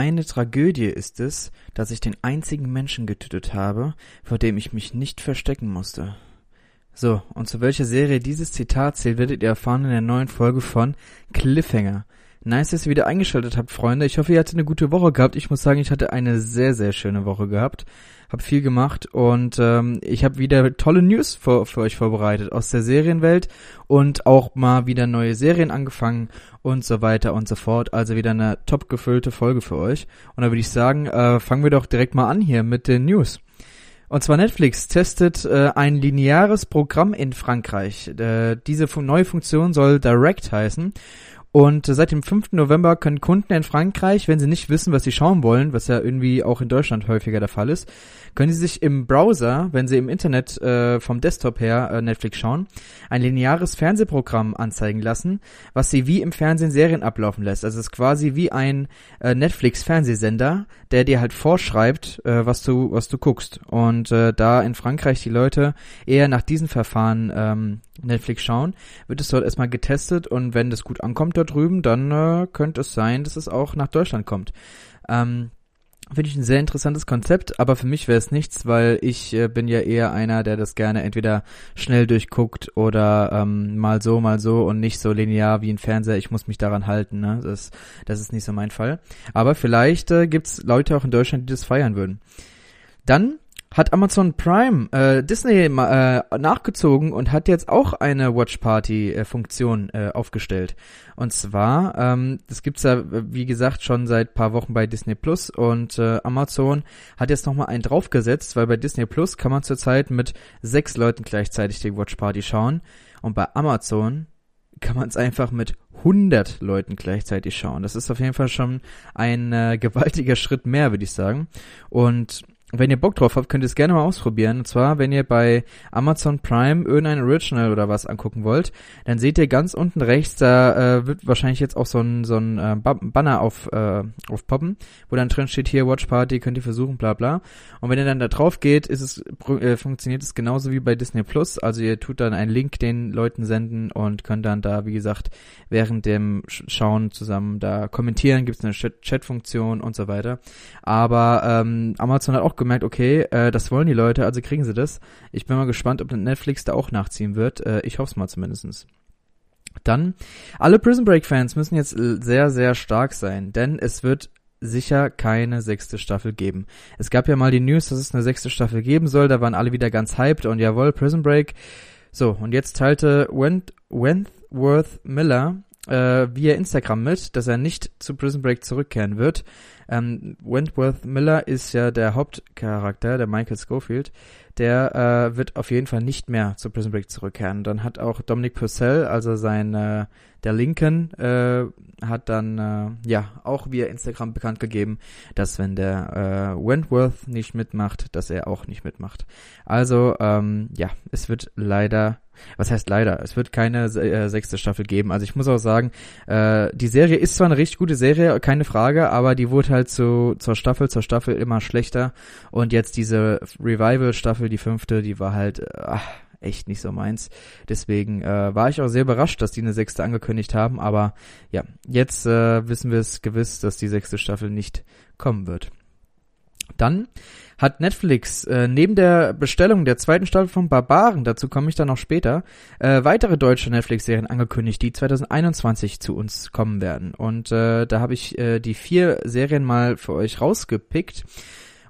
Meine Tragödie ist es, dass ich den einzigen Menschen getötet habe, vor dem ich mich nicht verstecken musste. So, und zu welcher Serie dieses Zitat zählt, werdet ihr erfahren in der neuen Folge von Cliffhanger. Nice, dass ihr wieder eingeschaltet habt, Freunde. Ich hoffe, ihr hattet eine gute Woche gehabt. Ich muss sagen, ich hatte eine sehr, sehr schöne Woche gehabt. Hab viel gemacht und ähm, ich habe wieder tolle News für, für euch vorbereitet aus der Serienwelt und auch mal wieder neue Serien angefangen und so weiter und so fort. Also wieder eine top gefüllte Folge für euch. Und da würde ich sagen, äh, fangen wir doch direkt mal an hier mit den News. Und zwar Netflix testet äh, ein lineares Programm in Frankreich. Äh, diese neue Funktion soll Direct heißen und seit dem 5. November können Kunden in Frankreich, wenn sie nicht wissen, was sie schauen wollen, was ja irgendwie auch in Deutschland häufiger der Fall ist, können sie sich im Browser, wenn sie im Internet äh, vom Desktop her äh, Netflix schauen, ein lineares Fernsehprogramm anzeigen lassen, was sie wie im Fernsehen Serien ablaufen lässt. Also es ist quasi wie ein äh, Netflix-Fernsehsender, der dir halt vorschreibt, äh, was du was du guckst. Und äh, da in Frankreich die Leute eher nach diesen Verfahren ähm, Netflix schauen, wird es dort erstmal getestet und wenn das gut ankommt da drüben, dann äh, könnte es sein, dass es auch nach Deutschland kommt. Ähm, Finde ich ein sehr interessantes Konzept, aber für mich wäre es nichts, weil ich äh, bin ja eher einer, der das gerne entweder schnell durchguckt oder ähm, mal so, mal so und nicht so linear wie ein Fernseher. Ich muss mich daran halten, ne? Das, das ist nicht so mein Fall. Aber vielleicht äh, gibt's Leute auch in Deutschland, die das feiern würden. Dann hat Amazon Prime äh, Disney äh, nachgezogen und hat jetzt auch eine Watch Party äh, Funktion äh, aufgestellt. Und zwar, ähm, das gibt's ja wie gesagt schon seit paar Wochen bei Disney Plus und äh, Amazon hat jetzt nochmal einen draufgesetzt, weil bei Disney Plus kann man zurzeit mit sechs Leuten gleichzeitig die Watch Party schauen und bei Amazon kann man es einfach mit 100 Leuten gleichzeitig schauen. Das ist auf jeden Fall schon ein äh, gewaltiger Schritt mehr, würde ich sagen. Und wenn ihr Bock drauf habt, könnt ihr es gerne mal ausprobieren. Und zwar, wenn ihr bei Amazon Prime irgendein Original oder was angucken wollt, dann seht ihr ganz unten rechts, da äh, wird wahrscheinlich jetzt auch so ein, so ein äh, Banner auf, äh, aufpoppen, wo dann drin steht, hier Watch Party, könnt ihr versuchen, bla bla. Und wenn ihr dann da drauf geht, ist es, äh, funktioniert es genauso wie bei Disney Plus. Also ihr tut dann einen Link den Leuten senden und könnt dann da, wie gesagt, während dem Schauen zusammen da kommentieren, gibt es eine Chat-Funktion und so weiter. Aber ähm, Amazon hat auch gemerkt, okay, äh, das wollen die Leute, also kriegen sie das. Ich bin mal gespannt, ob Netflix da auch nachziehen wird. Äh, ich hoffe es mal zumindestens. Dann, alle Prison Break Fans müssen jetzt sehr, sehr stark sein, denn es wird sicher keine sechste Staffel geben. Es gab ja mal die News, dass es eine sechste Staffel geben soll, da waren alle wieder ganz hyped und jawohl, Prison Break. So, und jetzt teilte Went Wentworth Miller äh, via Instagram mit, dass er nicht zu Prison Break zurückkehren wird. Ähm, Wentworth Miller ist ja der Hauptcharakter, der Michael Schofield. Der äh, wird auf jeden Fall nicht mehr zu Prison Break zurückkehren. Dann hat auch Dominic Purcell, also sein äh, der Lincoln, äh, hat dann äh, ja auch via Instagram bekannt gegeben, dass wenn der äh, Wentworth nicht mitmacht, dass er auch nicht mitmacht. Also ähm, ja, es wird leider was heißt leider? Es wird keine äh, sechste Staffel geben. Also ich muss auch sagen, äh, die Serie ist zwar eine richtig gute Serie, keine Frage, aber die wurde halt zu, zur Staffel, zur Staffel immer schlechter. Und jetzt diese Revival-Staffel, die fünfte, die war halt ach, echt nicht so meins. Deswegen äh, war ich auch sehr überrascht, dass die eine sechste angekündigt haben. Aber ja, jetzt äh, wissen wir es gewiss, dass die sechste Staffel nicht kommen wird. Dann hat Netflix äh, neben der Bestellung der zweiten Staffel von Barbaren, dazu komme ich dann noch später, äh, weitere deutsche Netflix-Serien angekündigt, die 2021 zu uns kommen werden. Und äh, da habe ich äh, die vier Serien mal für euch rausgepickt.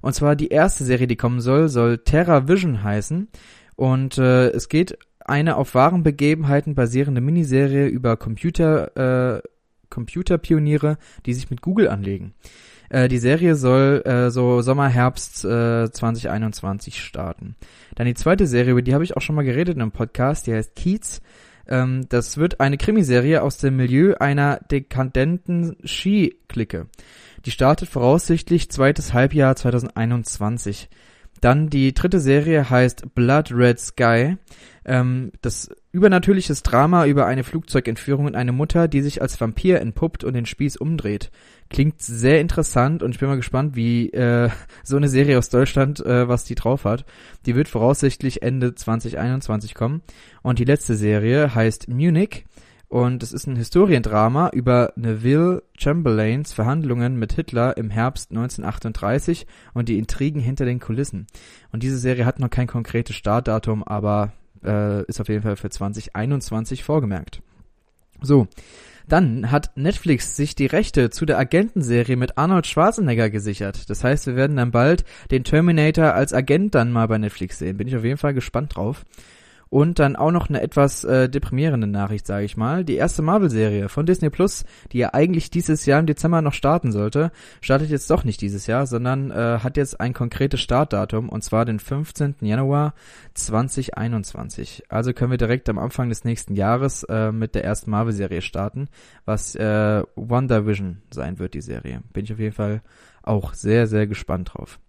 Und zwar die erste Serie, die kommen soll, soll Terra Vision heißen. Und äh, es geht eine auf wahren Begebenheiten basierende Miniserie über Computer, äh, Computerpioniere, die sich mit Google anlegen. Äh, die Serie soll äh, so Sommer, Herbst äh, 2021 starten. Dann die zweite Serie, über die habe ich auch schon mal geredet in einem Podcast, die heißt Kiez. Ähm, das wird eine Krimiserie aus dem Milieu einer dekadenten Ski-Clique. Die startet voraussichtlich zweites Halbjahr 2021. Dann die dritte Serie heißt Blood Red Sky. Ähm, das übernatürliches Drama über eine Flugzeugentführung und eine Mutter, die sich als Vampir entpuppt und den Spieß umdreht. Klingt sehr interessant und ich bin mal gespannt, wie äh, so eine Serie aus Deutschland, äh, was die drauf hat. Die wird voraussichtlich Ende 2021 kommen. Und die letzte Serie heißt Munich Und es ist ein Historiendrama über Neville Chamberlains Verhandlungen mit Hitler im Herbst 1938 und die Intrigen hinter den Kulissen. Und diese Serie hat noch kein konkretes Startdatum, aber äh, ist auf jeden Fall für 2021 vorgemerkt. So, dann hat Netflix sich die Rechte zu der Agentenserie mit Arnold Schwarzenegger gesichert. Das heißt, wir werden dann bald den Terminator als Agent dann mal bei Netflix sehen. Bin ich auf jeden Fall gespannt drauf. Und dann auch noch eine etwas äh, deprimierende Nachricht, sage ich mal. Die erste Marvel-Serie von Disney Plus, die ja eigentlich dieses Jahr im Dezember noch starten sollte, startet jetzt doch nicht dieses Jahr, sondern äh, hat jetzt ein konkretes Startdatum und zwar den 15. Januar 2021. Also können wir direkt am Anfang des nächsten Jahres äh, mit der ersten Marvel-Serie starten, was äh, WandaVision sein wird, die Serie. Bin ich auf jeden Fall auch sehr, sehr gespannt drauf.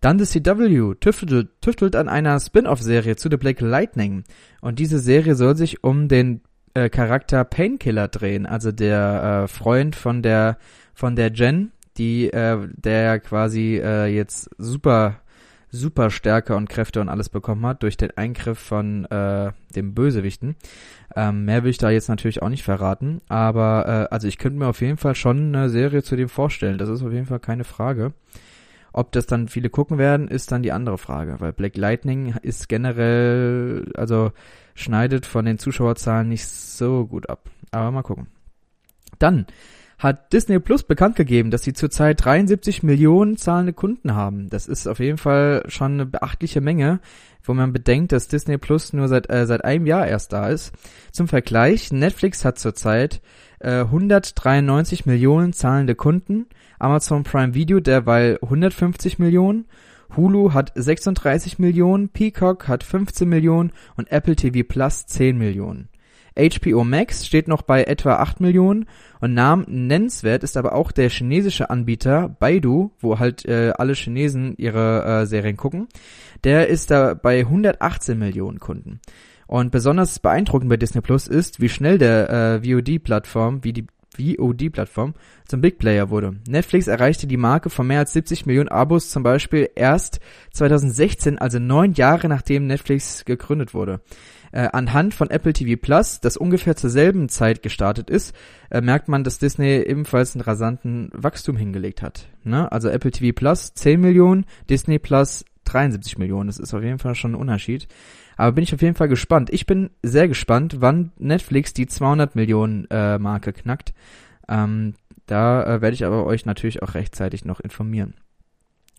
Dann The CW tüftelt, tüftelt an einer Spin-off-Serie zu The Black Lightning. Und diese Serie soll sich um den äh, Charakter Painkiller drehen, also der äh, Freund von der von der Jen, die äh, der quasi äh, jetzt super super Stärke und Kräfte und alles bekommen hat durch den Eingriff von äh, dem Bösewichten. Ähm, mehr will ich da jetzt natürlich auch nicht verraten, aber äh, also ich könnte mir auf jeden Fall schon eine Serie zu dem vorstellen. Das ist auf jeden Fall keine Frage. Ob das dann viele gucken werden, ist dann die andere Frage, weil Black Lightning ist generell, also schneidet von den Zuschauerzahlen nicht so gut ab. Aber mal gucken. Dann hat Disney Plus bekannt gegeben, dass sie zurzeit 73 Millionen zahlende Kunden haben. Das ist auf jeden Fall schon eine beachtliche Menge, wo man bedenkt, dass Disney Plus nur seit, äh, seit einem Jahr erst da ist. Zum Vergleich, Netflix hat zurzeit äh, 193 Millionen zahlende Kunden Amazon Prime Video derweil 150 Millionen, Hulu hat 36 Millionen, Peacock hat 15 Millionen und Apple TV Plus 10 Millionen. HBO Max steht noch bei etwa 8 Millionen und Namen nennenswert ist aber auch der chinesische Anbieter Baidu, wo halt äh, alle Chinesen ihre äh, Serien gucken. Der ist da bei 118 Millionen Kunden. Und besonders beeindruckend bei Disney Plus ist, wie schnell der äh, VOD-Plattform, wie die VOD-Plattform zum Big Player wurde. Netflix erreichte die Marke von mehr als 70 Millionen Abos zum Beispiel erst 2016, also neun Jahre nachdem Netflix gegründet wurde. Äh, anhand von Apple TV Plus, das ungefähr zur selben Zeit gestartet ist, äh, merkt man, dass Disney ebenfalls einen rasanten Wachstum hingelegt hat. Ne? Also Apple TV Plus 10 Millionen, Disney Plus 73 Millionen. Das ist auf jeden Fall schon ein Unterschied. Aber bin ich auf jeden Fall gespannt. Ich bin sehr gespannt, wann Netflix die 200 Millionen äh, Marke knackt. Ähm, da äh, werde ich aber euch natürlich auch rechtzeitig noch informieren.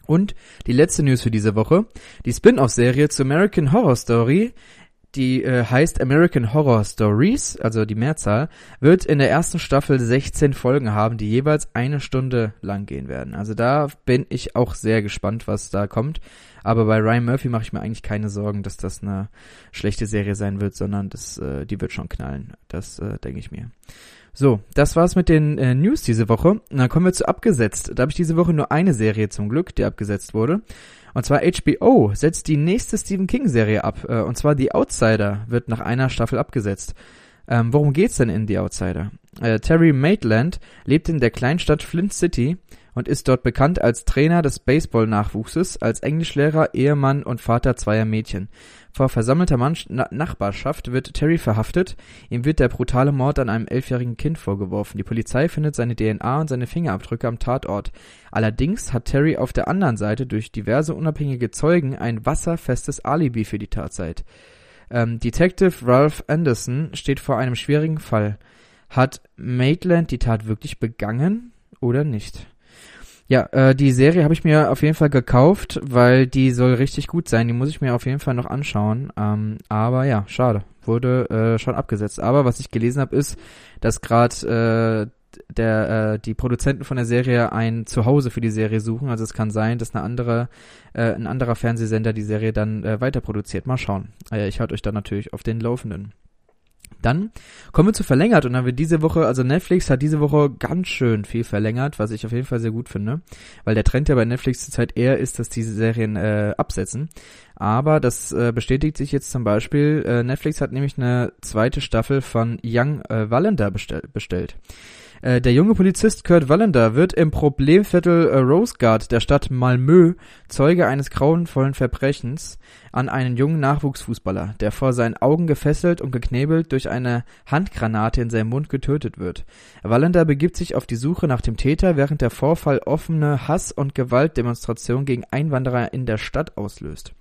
Und die letzte News für diese Woche. Die Spin-off-Serie zu American Horror Story die äh, heißt American Horror Stories, also die Mehrzahl, wird in der ersten Staffel 16 Folgen haben, die jeweils eine Stunde lang gehen werden. Also da bin ich auch sehr gespannt, was da kommt. Aber bei Ryan Murphy mache ich mir eigentlich keine Sorgen, dass das eine schlechte Serie sein wird, sondern das, äh, die wird schon knallen. Das äh, denke ich mir. So, das war's mit den äh, News diese Woche. Und dann kommen wir zu abgesetzt. Da habe ich diese Woche nur eine Serie zum Glück, die abgesetzt wurde. Und zwar HBO setzt die nächste Stephen King Serie ab. Äh, und zwar The Outsider wird nach einer Staffel abgesetzt. Ähm, worum geht's denn in The Outsider? Äh, Terry Maitland lebt in der Kleinstadt Flint City und ist dort bekannt als Trainer des Baseball-Nachwuchses, als Englischlehrer, Ehemann und Vater zweier Mädchen. Vor versammelter Mann Na Nachbarschaft wird Terry verhaftet. Ihm wird der brutale Mord an einem elfjährigen Kind vorgeworfen. Die Polizei findet seine DNA und seine Fingerabdrücke am Tatort. Allerdings hat Terry auf der anderen Seite durch diverse unabhängige Zeugen ein wasserfestes Alibi für die Tatzeit. Ähm, Detective Ralph Anderson steht vor einem schwierigen Fall. Hat Maitland die Tat wirklich begangen oder nicht? Ja, äh, die Serie habe ich mir auf jeden Fall gekauft, weil die soll richtig gut sein. Die muss ich mir auf jeden Fall noch anschauen. Ähm, aber ja, schade. Wurde äh, schon abgesetzt. Aber was ich gelesen habe, ist, dass gerade äh, der äh, die Produzenten von der Serie ein Zuhause für die Serie suchen. Also es kann sein, dass eine andere, äh, ein anderer Fernsehsender die Serie dann äh, weiter produziert. Mal schauen. Äh, ich halte euch dann natürlich auf den Laufenden. Dann kommen wir zu verlängert und dann wird diese Woche, also Netflix hat diese Woche ganz schön viel verlängert, was ich auf jeden Fall sehr gut finde, weil der Trend ja bei Netflix zurzeit eher ist, dass diese Serien äh, absetzen. Aber das äh, bestätigt sich jetzt zum Beispiel, äh, Netflix hat nämlich eine zweite Staffel von Young äh, Wallander bestell bestellt. Äh, der junge Polizist Kurt Wallander wird im Problemviertel äh, Rosegard der Stadt Malmö Zeuge eines grauenvollen Verbrechens an einen jungen Nachwuchsfußballer, der vor seinen Augen gefesselt und geknebelt durch eine Handgranate in seinem Mund getötet wird. Wallander begibt sich auf die Suche nach dem Täter, während der Vorfall offene Hass- und Gewaltdemonstrationen gegen Einwanderer in der Stadt auslöst.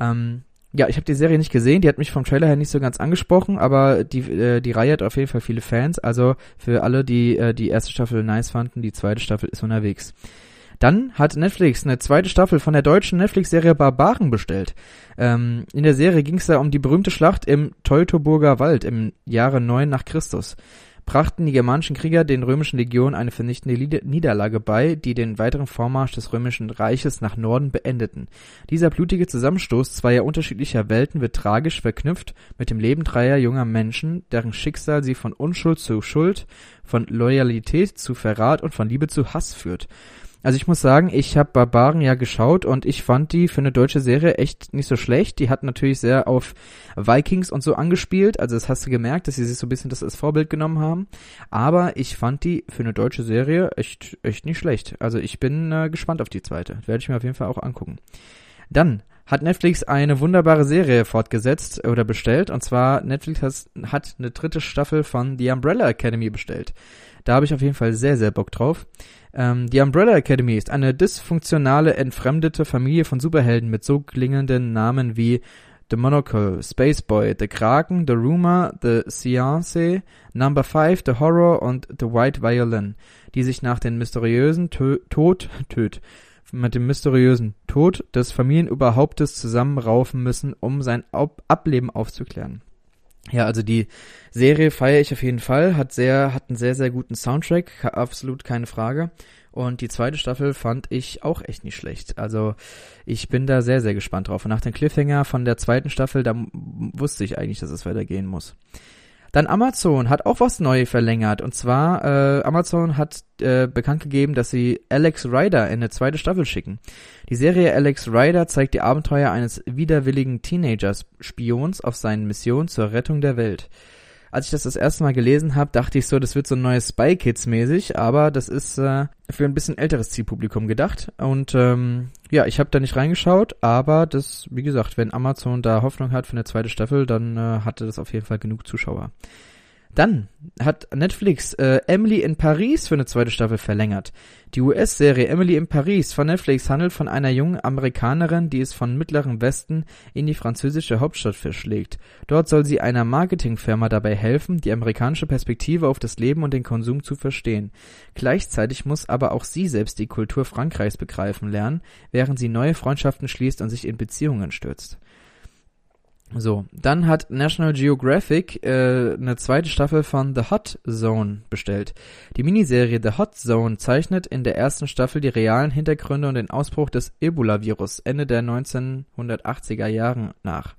Ähm, ja, ich habe die Serie nicht gesehen, die hat mich vom Trailer her nicht so ganz angesprochen, aber die, äh, die Reihe hat auf jeden Fall viele Fans. Also für alle, die äh, die erste Staffel nice fanden, die zweite Staffel ist unterwegs. Dann hat Netflix eine zweite Staffel von der deutschen Netflix-Serie Barbaren bestellt. Ähm, in der Serie ging es da um die berühmte Schlacht im Teutoburger Wald im Jahre 9 nach Christus brachten die germanischen Krieger den römischen Legionen eine vernichtende Niederlage bei, die den weiteren Vormarsch des römischen Reiches nach Norden beendeten. Dieser blutige Zusammenstoß zweier unterschiedlicher Welten wird tragisch verknüpft mit dem Leben dreier junger Menschen, deren Schicksal sie von Unschuld zu Schuld, von Loyalität zu Verrat und von Liebe zu Hass führt. Also ich muss sagen, ich habe Barbaren ja geschaut und ich fand die für eine deutsche Serie echt nicht so schlecht. Die hat natürlich sehr auf Vikings und so angespielt. Also das hast du gemerkt, dass sie sich so ein bisschen das als Vorbild genommen haben. Aber ich fand die für eine deutsche Serie echt, echt nicht schlecht. Also ich bin äh, gespannt auf die zweite. Werde ich mir auf jeden Fall auch angucken. Dann hat Netflix eine wunderbare Serie fortgesetzt oder bestellt. Und zwar Netflix hat, hat eine dritte Staffel von The Umbrella Academy bestellt. Da habe ich auf jeden Fall sehr, sehr Bock drauf. Ähm, die Umbrella Academy ist eine dysfunktionale, entfremdete Familie von Superhelden mit so klingenden Namen wie The Monocle, Space Boy, The Kraken, The Rumor, The Seance, Number 5, The Horror und The White Violin, die sich nach dem mysteriösen Tö Tod, töt, mit dem mysteriösen Tod des Familienoberhauptes zusammenraufen müssen, um sein Ab Ableben aufzuklären. Ja, also die Serie feiere ich auf jeden Fall, hat sehr, hat einen sehr, sehr guten Soundtrack, absolut keine Frage. Und die zweite Staffel fand ich auch echt nicht schlecht. Also ich bin da sehr, sehr gespannt drauf. Und nach dem Cliffhanger von der zweiten Staffel, da wusste ich eigentlich, dass es weitergehen muss. Dann Amazon hat auch was neu verlängert. Und zwar, äh, Amazon hat äh, bekannt gegeben, dass sie Alex Rider in eine zweite Staffel schicken. Die Serie Alex Rider zeigt die Abenteuer eines widerwilligen Teenagers-Spions auf seinen Missionen zur Rettung der Welt als ich das das erste Mal gelesen habe, dachte ich so, das wird so ein neues Spy Kids mäßig, aber das ist äh, für ein bisschen älteres Zielpublikum gedacht. Und ähm, ja, ich habe da nicht reingeschaut, aber das, wie gesagt, wenn Amazon da Hoffnung hat für eine zweite Staffel, dann äh, hatte das auf jeden Fall genug Zuschauer. Dann hat Netflix äh, Emily in Paris für eine zweite Staffel verlängert. Die US-Serie Emily in Paris von Netflix handelt von einer jungen Amerikanerin, die es von mittleren Westen in die französische Hauptstadt verschlägt. Dort soll sie einer Marketingfirma dabei helfen, die amerikanische Perspektive auf das Leben und den Konsum zu verstehen. Gleichzeitig muss aber auch sie selbst die Kultur Frankreichs begreifen lernen, während sie neue Freundschaften schließt und sich in Beziehungen stürzt. So, dann hat National Geographic äh, eine zweite Staffel von The Hot Zone bestellt. Die Miniserie The Hot Zone zeichnet in der ersten Staffel die realen Hintergründe und den Ausbruch des Ebola-Virus Ende der 1980er Jahren nach.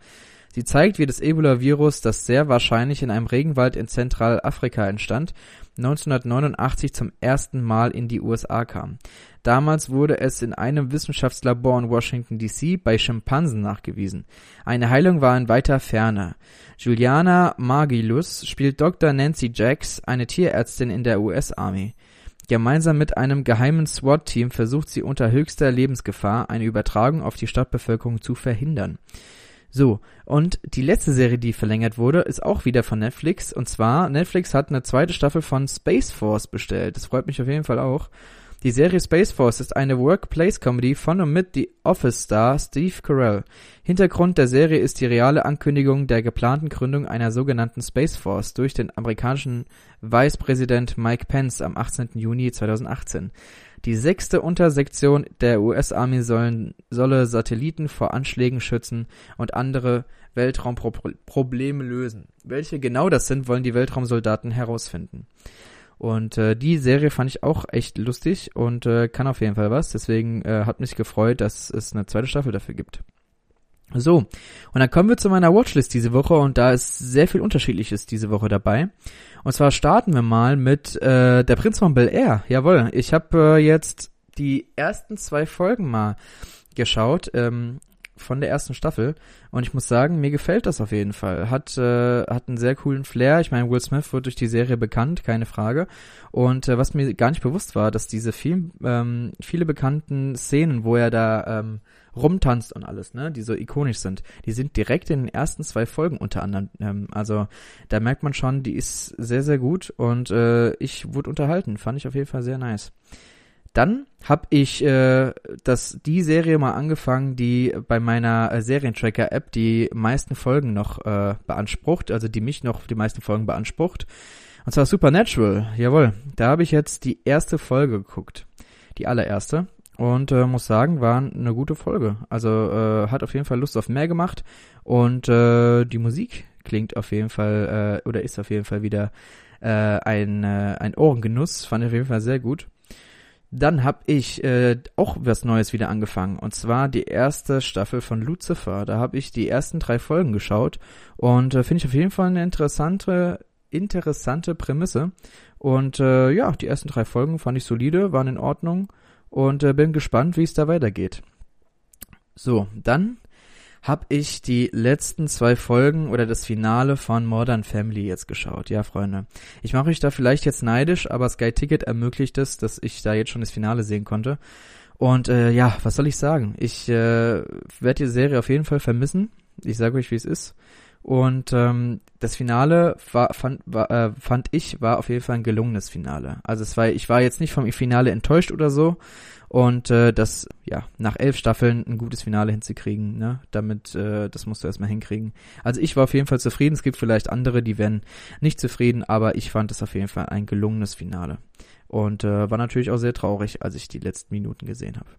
Sie zeigt, wie das Ebola-Virus, das sehr wahrscheinlich in einem Regenwald in Zentralafrika entstand, 1989 zum ersten Mal in die USA kam. Damals wurde es in einem Wissenschaftslabor in Washington DC bei Schimpansen nachgewiesen. Eine Heilung war in weiter Ferne. Juliana Margilus spielt Dr. Nancy Jacks, eine Tierärztin in der US-Army. Gemeinsam mit einem geheimen SWAT-Team versucht sie unter höchster Lebensgefahr eine Übertragung auf die Stadtbevölkerung zu verhindern. So, und die letzte Serie, die verlängert wurde, ist auch wieder von Netflix. Und zwar, Netflix hat eine zweite Staffel von Space Force bestellt. Das freut mich auf jeden Fall auch. Die Serie Space Force ist eine Workplace-Comedy von und mit The Office-Star Steve Carell. Hintergrund der Serie ist die reale Ankündigung der geplanten Gründung einer sogenannten Space Force durch den amerikanischen Vice-Präsident Mike Pence am 18. Juni 2018. Die sechste Untersektion der US-Army solle Satelliten vor Anschlägen schützen und andere Weltraumprobleme lösen. Welche genau das sind, wollen die Weltraumsoldaten herausfinden. Und äh, die Serie fand ich auch echt lustig und äh, kann auf jeden Fall was. Deswegen äh, hat mich gefreut, dass es eine zweite Staffel dafür gibt. So, und dann kommen wir zu meiner Watchlist diese Woche und da ist sehr viel Unterschiedliches diese Woche dabei. Und zwar starten wir mal mit äh, Der Prinz von Bel Air. Jawohl, ich habe äh, jetzt die ersten zwei Folgen mal geschaut. Ähm, von der ersten Staffel und ich muss sagen, mir gefällt das auf jeden Fall. Hat äh, hat einen sehr coolen Flair. Ich meine, Will Smith wird durch die Serie bekannt, keine Frage. Und äh, was mir gar nicht bewusst war, dass diese viel, ähm, viele bekannten Szenen, wo er da ähm, rumtanzt und alles, ne, die so ikonisch sind, die sind direkt in den ersten zwei Folgen unter anderem. Ähm, also da merkt man schon, die ist sehr, sehr gut und äh, ich wurde unterhalten. Fand ich auf jeden Fall sehr nice. Dann habe ich äh, das die Serie mal angefangen, die bei meiner äh, Serientracker-App die meisten Folgen noch äh, beansprucht, also die mich noch die meisten Folgen beansprucht. Und zwar Supernatural. Jawohl, da habe ich jetzt die erste Folge geguckt, die allererste. Und äh, muss sagen, war eine gute Folge. Also äh, hat auf jeden Fall Lust auf mehr gemacht. Und äh, die Musik klingt auf jeden Fall, äh, oder ist auf jeden Fall wieder äh, ein, äh, ein Ohrengenuss. Fand ich auf jeden Fall sehr gut. Dann habe ich äh, auch was Neues wieder angefangen. Und zwar die erste Staffel von Lucifer. Da habe ich die ersten drei Folgen geschaut. Und äh, finde ich auf jeden Fall eine interessante, interessante Prämisse. Und äh, ja, die ersten drei Folgen fand ich solide, waren in Ordnung und äh, bin gespannt, wie es da weitergeht. So, dann habe ich die letzten zwei Folgen oder das Finale von Modern Family jetzt geschaut. Ja, Freunde. Ich mache euch da vielleicht jetzt neidisch, aber Sky Ticket ermöglicht es, dass ich da jetzt schon das Finale sehen konnte. Und äh, ja, was soll ich sagen? Ich äh, werde die Serie auf jeden Fall vermissen. Ich sage euch, wie es ist. Und ähm, das Finale war, fand, war, äh, fand ich war auf jeden Fall ein gelungenes Finale. Also es war, ich war jetzt nicht vom Finale enttäuscht oder so. Und äh, das, ja, nach elf Staffeln ein gutes Finale hinzukriegen, ne, damit, äh, das musst du erstmal hinkriegen. Also ich war auf jeden Fall zufrieden. Es gibt vielleicht andere, die werden nicht zufrieden, aber ich fand es auf jeden Fall ein gelungenes Finale. Und äh, war natürlich auch sehr traurig, als ich die letzten Minuten gesehen habe.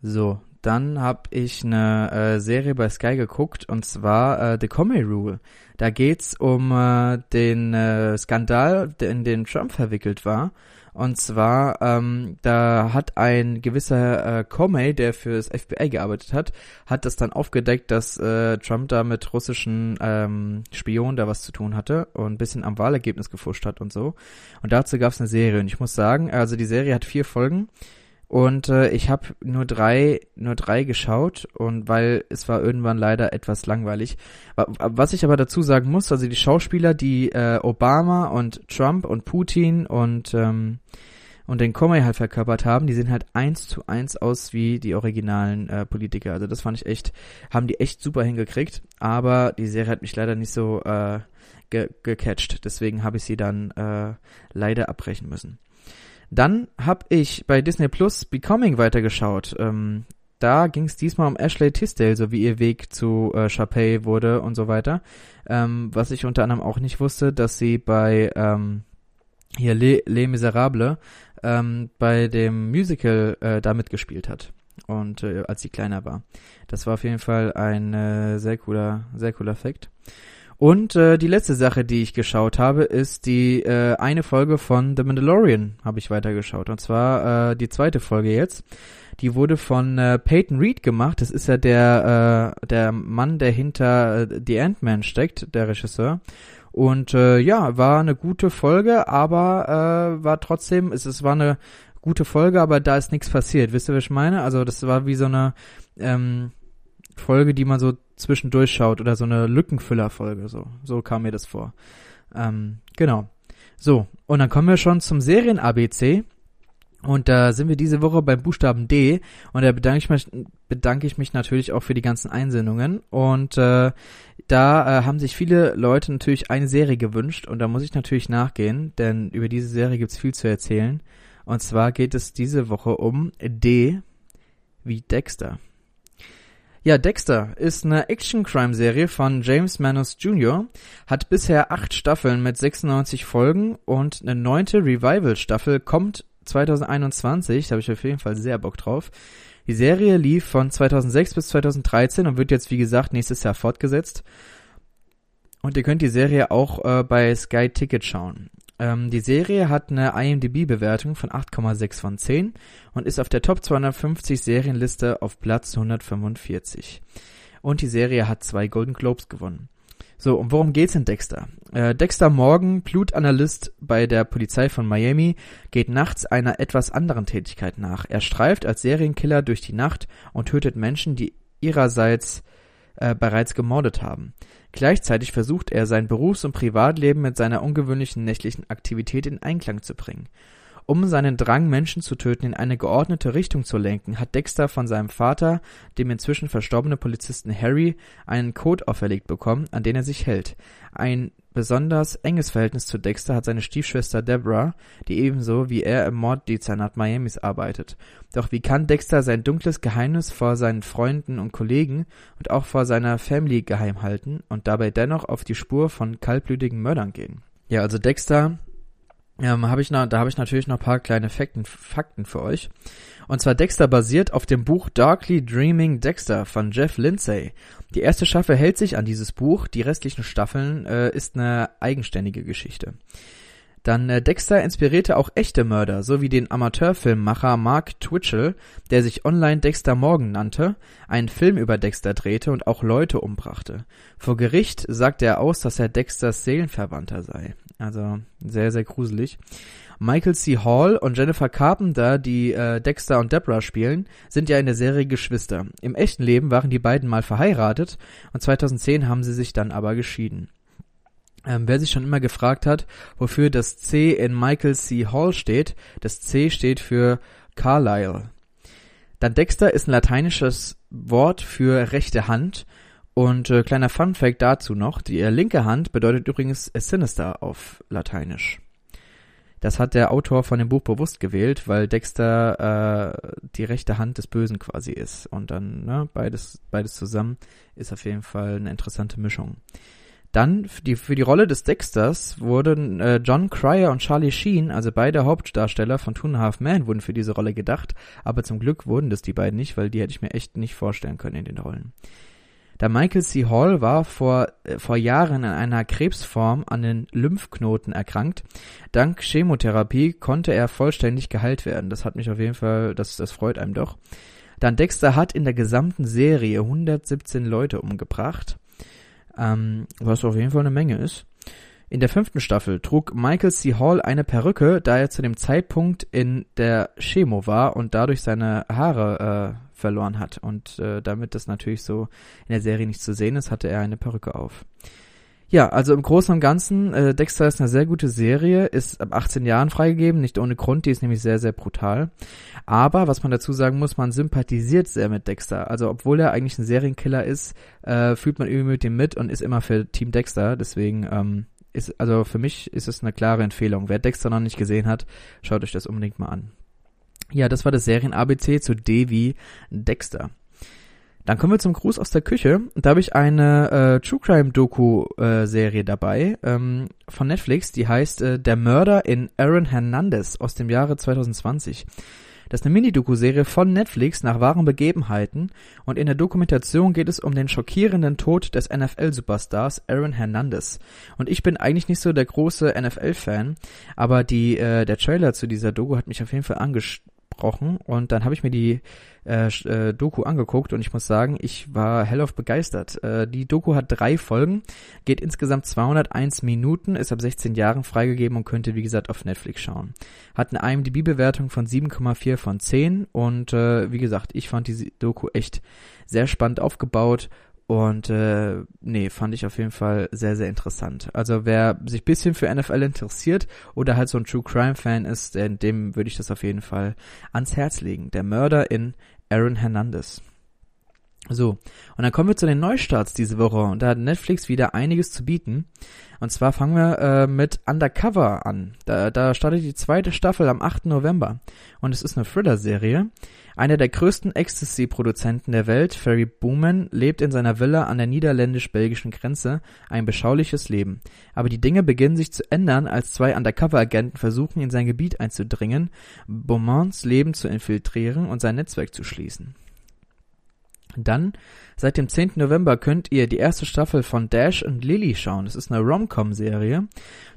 So, dann habe ich eine äh, Serie bei Sky geguckt und zwar äh, The Comey Rule. Da geht's um äh, den äh, Skandal, in den Trump verwickelt war. Und zwar, ähm, da hat ein gewisser äh, Comey, der fürs FBI gearbeitet hat, hat das dann aufgedeckt, dass äh, Trump da mit russischen ähm, Spionen da was zu tun hatte und ein bisschen am Wahlergebnis gefuscht hat und so. Und dazu gab es eine Serie. Und ich muss sagen, also die Serie hat vier Folgen. Und äh, ich habe nur drei, nur drei geschaut und weil es war irgendwann leider etwas langweilig. Was ich aber dazu sagen muss, also die Schauspieler, die äh, Obama und Trump und Putin und ähm, und den Comey halt verkörpert haben, die sehen halt eins zu eins aus wie die originalen äh, Politiker. Also das fand ich echt, haben die echt super hingekriegt. Aber die Serie hat mich leider nicht so äh, ge gecatcht. Deswegen habe ich sie dann äh, leider abbrechen müssen. Dann habe ich bei Disney Plus Becoming weitergeschaut. Ähm, da ging es diesmal um Ashley Tisdale, so wie ihr Weg zu äh, Chapey wurde und so weiter. Ähm, was ich unter anderem auch nicht wusste, dass sie bei ähm, hier Les, Les Miserables ähm, bei dem Musical äh, da mitgespielt hat und äh, als sie kleiner war. Das war auf jeden Fall ein äh, sehr cooler, sehr cooler Fakt. Und äh, die letzte Sache, die ich geschaut habe, ist die äh, eine Folge von The Mandalorian, habe ich weitergeschaut. Und zwar äh, die zweite Folge jetzt. Die wurde von äh, Peyton Reed gemacht. Das ist ja der, äh, der Mann, der hinter äh, The Ant-Man steckt, der Regisseur. Und äh, ja, war eine gute Folge, aber äh, war trotzdem, es, es war eine gute Folge, aber da ist nichts passiert. Wisst ihr, was ich meine? Also das war wie so eine ähm, Folge, die man so zwischendurch schaut oder so eine Lückenfüller-Folge. So, so kam mir das vor. Ähm, genau. So, und dann kommen wir schon zum Serien-ABC. Und da sind wir diese Woche beim Buchstaben D und da bedanke ich mich, bedanke ich mich natürlich auch für die ganzen Einsendungen. Und äh, da äh, haben sich viele Leute natürlich eine Serie gewünscht und da muss ich natürlich nachgehen, denn über diese Serie gibt's viel zu erzählen. Und zwar geht es diese Woche um D wie Dexter. Ja, Dexter ist eine Action-Crime-Serie von James Manus Jr., hat bisher acht Staffeln mit 96 Folgen und eine neunte Revival-Staffel kommt 2021, da habe ich auf jeden Fall sehr Bock drauf. Die Serie lief von 2006 bis 2013 und wird jetzt, wie gesagt, nächstes Jahr fortgesetzt. Und ihr könnt die Serie auch äh, bei Sky Ticket schauen. Ähm, die Serie hat eine IMDb-Bewertung von 8,6 von 10 und ist auf der Top 250 Serienliste auf Platz 145. Und die Serie hat zwei Golden Globes gewonnen. So, und worum geht's in Dexter? Äh, Dexter Morgan, Blutanalyst bei der Polizei von Miami, geht nachts einer etwas anderen Tätigkeit nach. Er streift als Serienkiller durch die Nacht und tötet Menschen, die ihrerseits äh, bereits gemordet haben. Gleichzeitig versucht er, sein Berufs- und Privatleben mit seiner ungewöhnlichen nächtlichen Aktivität in Einklang zu bringen. Um seinen Drang, Menschen zu töten, in eine geordnete Richtung zu lenken, hat Dexter von seinem Vater, dem inzwischen verstorbenen Polizisten Harry, einen Code auferlegt bekommen, an den er sich hält. Ein besonders enges Verhältnis zu Dexter hat seine Stiefschwester Deborah, die ebenso wie er im Morddezernat Miamis arbeitet. Doch wie kann Dexter sein dunkles Geheimnis vor seinen Freunden und Kollegen und auch vor seiner Family geheim halten und dabei dennoch auf die Spur von kaltblütigen Mördern gehen? Ja, also Dexter ähm, hab ich noch, da habe ich natürlich noch ein paar kleine Fakten, Fakten für euch. Und zwar Dexter basiert auf dem Buch Darkly Dreaming Dexter von Jeff Lindsay. Die erste Staffel hält sich an dieses Buch, die restlichen Staffeln äh, ist eine eigenständige Geschichte. Dann äh, Dexter inspirierte auch echte Mörder, sowie den Amateurfilmmacher Mark Twitchell, der sich online Dexter Morgan nannte, einen Film über Dexter drehte und auch Leute umbrachte. Vor Gericht sagte er aus, dass er Dexters Seelenverwandter sei. Also sehr, sehr gruselig. Michael C. Hall und Jennifer Carpenter, die äh, Dexter und Deborah spielen, sind ja in der Serie Geschwister. Im echten Leben waren die beiden mal verheiratet und 2010 haben sie sich dann aber geschieden. Ähm, wer sich schon immer gefragt hat, wofür das C in Michael C. Hall steht, das C steht für Carlyle. Dann Dexter ist ein lateinisches Wort für rechte Hand und äh, kleiner Fun Fact dazu noch, die äh, linke Hand bedeutet übrigens Sinister auf Lateinisch. Das hat der Autor von dem Buch bewusst gewählt, weil Dexter äh, die rechte Hand des Bösen quasi ist. Und dann ne, beides, beides zusammen ist auf jeden Fall eine interessante Mischung. Dann für die, für die Rolle des Dexters wurden äh, John Cryer und Charlie Sheen, also beide Hauptdarsteller von Two and a Half Men, wurden für diese Rolle gedacht. Aber zum Glück wurden das die beiden nicht, weil die hätte ich mir echt nicht vorstellen können in den Rollen. Da Michael C. Hall war vor, äh, vor Jahren an einer Krebsform an den Lymphknoten erkrankt. Dank Chemotherapie konnte er vollständig geheilt werden. Das hat mich auf jeden Fall, das, das freut einem doch. Dann Dexter hat in der gesamten Serie 117 Leute umgebracht, ähm, was auf jeden Fall eine Menge ist. In der fünften Staffel trug Michael C. Hall eine Perücke, da er zu dem Zeitpunkt in der Chemo war und dadurch seine Haare äh, verloren hat. Und äh, damit das natürlich so in der Serie nicht zu sehen ist, hatte er eine Perücke auf. Ja, also im Großen und Ganzen, äh, Dexter ist eine sehr gute Serie, ist ab 18 Jahren freigegeben, nicht ohne Grund, die ist nämlich sehr, sehr brutal. Aber, was man dazu sagen muss, man sympathisiert sehr mit Dexter. Also, obwohl er eigentlich ein Serienkiller ist, äh, fühlt man irgendwie mit ihm mit und ist immer für Team Dexter. Deswegen, ähm, ist, also für mich ist es eine klare Empfehlung. Wer Dexter noch nicht gesehen hat, schaut euch das unbedingt mal an. Ja, das war das Serien-ABC zu D Dexter. Dann kommen wir zum Gruß aus der Küche. Da habe ich eine äh, True Crime Doku äh, dabei ähm, von Netflix, die heißt äh, Der Mörder in Aaron Hernandez aus dem Jahre 2020. Das ist eine Mini-Doku-Serie von Netflix nach wahren Begebenheiten und in der Dokumentation geht es um den schockierenden Tod des NFL-Superstars Aaron Hernandez. Und ich bin eigentlich nicht so der große NFL-Fan, aber die, äh, der Trailer zu dieser Doku hat mich auf jeden Fall angesprochen gesprochen und dann habe ich mir die äh, äh, Doku angeguckt und ich muss sagen, ich war hellauf begeistert. Äh, die Doku hat drei Folgen, geht insgesamt 201 Minuten, ist ab 16 Jahren freigegeben und könnte wie gesagt auf Netflix schauen. Hat eine IMDb-Bewertung von 7,4 von 10 und äh, wie gesagt, ich fand diese Doku echt sehr spannend aufgebaut und äh, nee, fand ich auf jeden Fall sehr, sehr interessant. Also wer sich bisschen für NFL interessiert oder halt so ein True Crime Fan ist, dem würde ich das auf jeden Fall ans Herz legen. Der Mörder in Aaron Hernandez. So, und dann kommen wir zu den Neustarts diese Woche und da hat Netflix wieder einiges zu bieten. Und zwar fangen wir äh, mit Undercover an. Da, da startet die zweite Staffel am 8. November. Und es ist eine Thriller-Serie. Einer der größten Ecstasy-Produzenten der Welt, Ferry Booman, lebt in seiner Villa an der niederländisch-belgischen Grenze ein beschauliches Leben. Aber die Dinge beginnen sich zu ändern, als zwei Undercover-Agenten versuchen, in sein Gebiet einzudringen, Beaumonts Leben zu infiltrieren und sein Netzwerk zu schließen. Dann, seit dem 10. November könnt ihr die erste Staffel von Dash und Lily schauen. Es ist eine Rom-Com-Serie.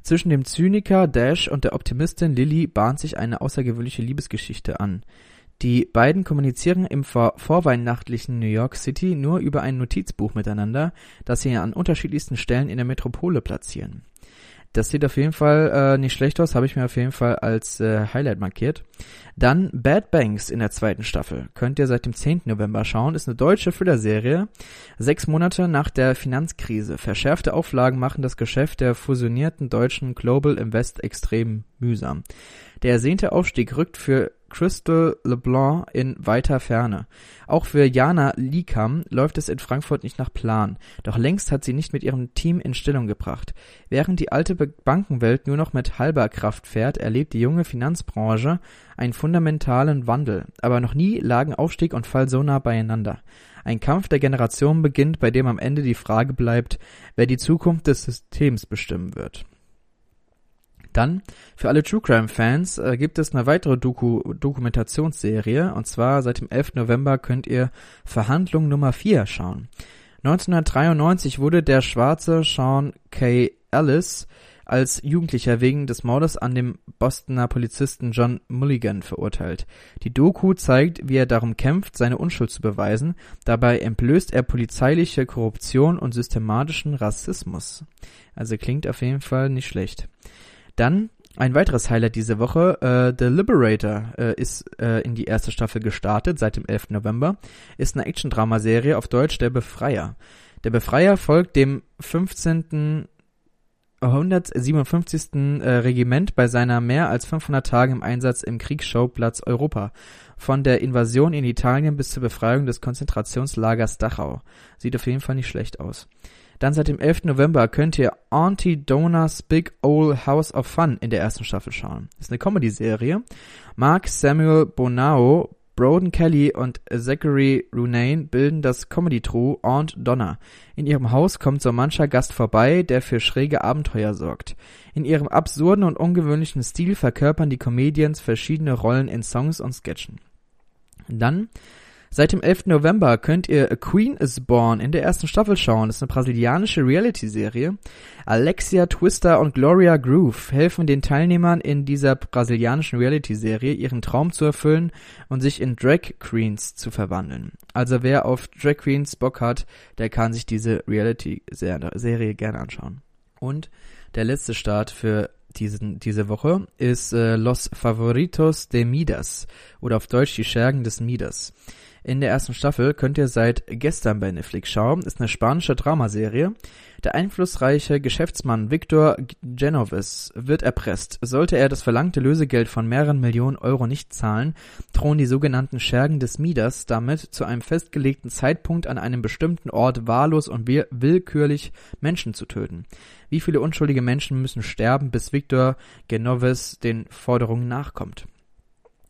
Zwischen dem Zyniker Dash und der Optimistin Lily bahnt sich eine außergewöhnliche Liebesgeschichte an. Die beiden kommunizieren im vor vorweihnachtlichen New York City nur über ein Notizbuch miteinander, das sie an unterschiedlichsten Stellen in der Metropole platzieren. Das sieht auf jeden Fall äh, nicht schlecht aus, habe ich mir auf jeden Fall als äh, Highlight markiert. Dann Bad Banks in der zweiten Staffel. Könnt ihr seit dem 10. November schauen. Ist eine deutsche Thriller-Serie. Sechs Monate nach der Finanzkrise. Verschärfte Auflagen machen das Geschäft der fusionierten deutschen Global Invest extrem mühsam. Der ersehnte Aufstieg rückt für Crystal LeBlanc in weiter Ferne. Auch für Jana Likam läuft es in Frankfurt nicht nach Plan, doch längst hat sie nicht mit ihrem Team in Stellung gebracht. Während die alte Bankenwelt nur noch mit halber Kraft fährt, erlebt die junge Finanzbranche einen fundamentalen Wandel, aber noch nie lagen Aufstieg und Fall so nah beieinander. Ein Kampf der Generationen beginnt, bei dem am Ende die Frage bleibt, wer die Zukunft des Systems bestimmen wird. Dann, für alle True Crime Fans, äh, gibt es eine weitere Doku Dokumentationsserie, und zwar seit dem 11. November könnt ihr Verhandlung Nummer 4 schauen. 1993 wurde der schwarze Sean K. Ellis als Jugendlicher wegen des Mordes an dem Bostoner Polizisten John Mulligan verurteilt. Die Doku zeigt, wie er darum kämpft, seine Unschuld zu beweisen. Dabei entblößt er polizeiliche Korruption und systematischen Rassismus. Also klingt auf jeden Fall nicht schlecht. Dann ein weiteres Highlight diese Woche, äh, The Liberator äh, ist äh, in die erste Staffel gestartet seit dem 11. November, ist eine Action-Drama-Serie auf Deutsch Der Befreier. Der Befreier folgt dem 15. 157. Äh, Regiment bei seiner mehr als 500 Tage im Einsatz im Kriegsschauplatz Europa. Von der Invasion in Italien bis zur Befreiung des Konzentrationslagers Dachau. Sieht auf jeden Fall nicht schlecht aus. Dann seit dem 11. November könnt ihr Auntie Dona's Big Old House of Fun in der ersten Staffel schauen. Das ist eine Comedy-Serie. Mark Samuel Bonao, Broden Kelly und Zachary Runane bilden das Comedy-True Aunt Donna. In ihrem Haus kommt so mancher Gast vorbei, der für schräge Abenteuer sorgt. In ihrem absurden und ungewöhnlichen Stil verkörpern die Comedians verschiedene Rollen in Songs und Sketchen. Dann Seit dem 11. November könnt ihr A Queen is Born in der ersten Staffel schauen. Das ist eine brasilianische Reality-Serie. Alexia Twister und Gloria Groove helfen den Teilnehmern in dieser brasilianischen Reality-Serie, ihren Traum zu erfüllen und sich in Drag Queens zu verwandeln. Also wer auf Drag Queens Bock hat, der kann sich diese Reality-Serie gerne anschauen. Und der letzte Start für diesen, diese Woche ist äh, Los Favoritos de Midas oder auf Deutsch die Schergen des Midas in der ersten Staffel könnt ihr seit gestern bei Netflix schauen. Ist eine spanische Dramaserie. Der einflussreiche Geschäftsmann Victor Genoves wird erpresst. Sollte er das verlangte Lösegeld von mehreren Millionen Euro nicht zahlen, drohen die sogenannten Schergen des Midas damit zu einem festgelegten Zeitpunkt an einem bestimmten Ort wahllos und willkürlich Menschen zu töten. Wie viele unschuldige Menschen müssen sterben, bis Victor Genoves den Forderungen nachkommt?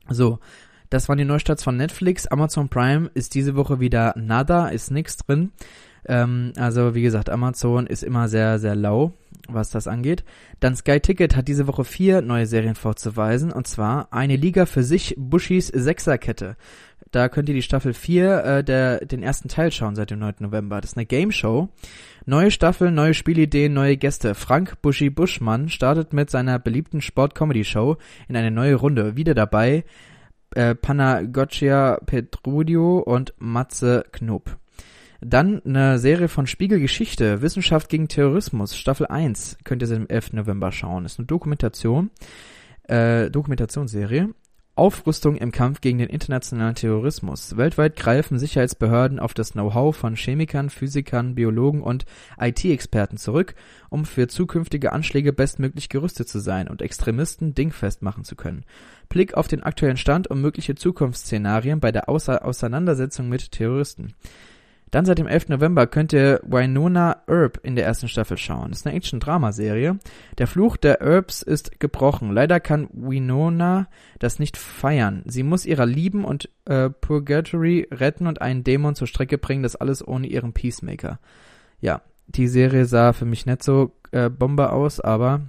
So, das waren die Neustarts von Netflix. Amazon Prime ist diese Woche wieder nada, ist nichts drin. Ähm, also wie gesagt, Amazon ist immer sehr, sehr lau, was das angeht. Dann Sky Ticket hat diese Woche vier neue Serien vorzuweisen. Und zwar eine Liga für sich, Bushis Sechserkette. Da könnt ihr die Staffel 4 äh, der, den ersten Teil schauen seit dem 9. November. Das ist eine Game Show. Neue Staffel, neue Spielideen, neue Gäste. Frank Buschi Buschmann startet mit seiner beliebten Sport-Comedy-Show in eine neue Runde. Wieder dabei äh, Petrudio und Matze Knob. Dann eine Serie von Spiegelgeschichte, Wissenschaft gegen Terrorismus, Staffel 1, könnt ihr sie am 11. November schauen. ist eine Dokumentation, äh, Dokumentationsserie. Aufrüstung im Kampf gegen den internationalen Terrorismus. Weltweit greifen Sicherheitsbehörden auf das Know-how von Chemikern, Physikern, Biologen und IT-Experten zurück, um für zukünftige Anschläge bestmöglich gerüstet zu sein und Extremisten dingfest machen zu können. Blick auf den aktuellen Stand und mögliche Zukunftsszenarien bei der Auseinandersetzung mit Terroristen. Dann seit dem 11. November könnt ihr Winona Earp in der ersten Staffel schauen. Das ist eine Action-Drama-Serie. Der Fluch der Earps ist gebrochen. Leider kann Winona das nicht feiern. Sie muss ihrer Lieben und äh, Purgatory retten und einen Dämon zur Strecke bringen. Das alles ohne ihren Peacemaker. Ja, die Serie sah für mich nicht so äh, Bombe aus, aber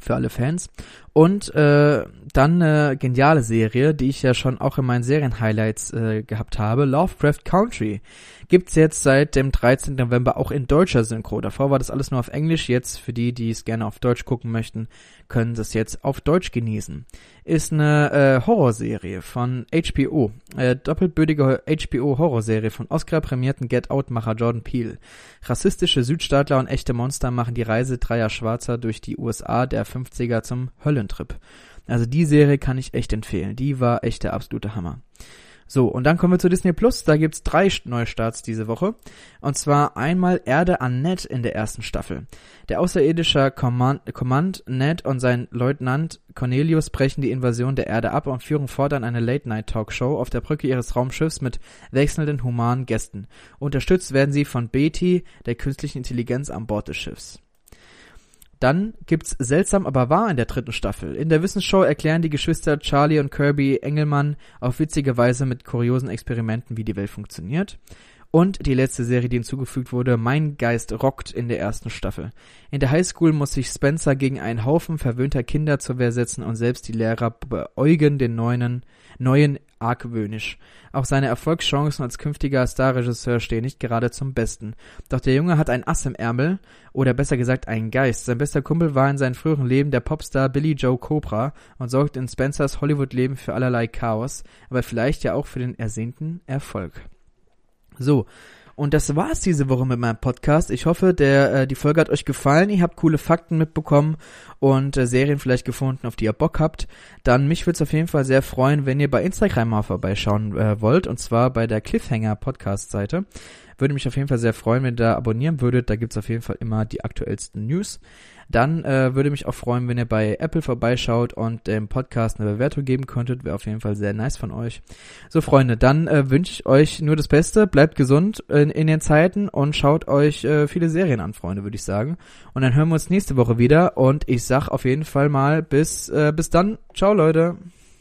für alle Fans. Und äh, dann eine geniale Serie, die ich ja schon auch in meinen Serienhighlights äh, gehabt habe, Lovecraft Country. Gibt's jetzt seit dem 13. November auch in deutscher Synchro. Davor war das alles nur auf Englisch. Jetzt für die, die es gerne auf Deutsch gucken möchten, können es jetzt auf Deutsch genießen. Ist eine äh, Horrorserie von HBO. Äh, doppelbödige HBO-Horrorserie von Oscar-prämierten Get-Out-Macher Jordan Peele. Rassistische Südstaatler und echte Monster machen die Reise dreier Schwarzer durch die USA der 50er zum Höllentrip. Also die Serie kann ich echt empfehlen. Die war echt der absolute Hammer. So, und dann kommen wir zu Disney Plus. Da gibt's drei Neustarts diese Woche. Und zwar einmal Erde an Ned in der ersten Staffel. Der außerirdische Command, Command Ned und sein Leutnant Cornelius brechen die Invasion der Erde ab und führen fortan eine Late-Night-Talkshow auf der Brücke ihres Raumschiffs mit wechselnden humanen Gästen. Unterstützt werden sie von Betty, der künstlichen Intelligenz an Bord des Schiffs. Dann gibt's Seltsam aber wahr in der dritten Staffel. In der Wissensshow erklären die Geschwister Charlie und Kirby Engelmann auf witzige Weise mit kuriosen Experimenten, wie die Welt funktioniert. Und die letzte Serie, die hinzugefügt wurde, Mein Geist rockt in der ersten Staffel. In der Highschool muss sich Spencer gegen einen Haufen verwöhnter Kinder zur Wehr setzen und selbst die Lehrer beäugen den neuen, neuen argwöhnisch. Auch seine Erfolgschancen als künftiger Starregisseur stehen nicht gerade zum Besten. Doch der Junge hat ein Ass im Ärmel, oder besser gesagt einen Geist. Sein bester Kumpel war in seinem früheren Leben der Popstar Billy Joe Cobra und sorgt in Spencers Hollywood-Leben für allerlei Chaos, aber vielleicht ja auch für den ersehnten Erfolg. So. Und das war's diese Woche mit meinem Podcast. Ich hoffe, der äh, die Folge hat euch gefallen. Ihr habt coole Fakten mitbekommen und äh, Serien vielleicht gefunden, auf die ihr Bock habt. Dann mich würde es auf jeden Fall sehr freuen, wenn ihr bei Instagram mal vorbeischauen äh, wollt und zwar bei der Cliffhanger Podcast Seite. Würde mich auf jeden Fall sehr freuen, wenn ihr da abonnieren würdet. Da gibt's auf jeden Fall immer die aktuellsten News. Dann äh, würde mich auch freuen, wenn ihr bei Apple vorbeischaut und dem Podcast eine Bewertung geben könntet. Wäre auf jeden Fall sehr nice von euch. So, Freunde, dann äh, wünsche ich euch nur das Beste. Bleibt gesund in, in den Zeiten und schaut euch äh, viele Serien an, Freunde, würde ich sagen. Und dann hören wir uns nächste Woche wieder. Und ich sag auf jeden Fall mal bis, äh, bis dann. Ciao, Leute.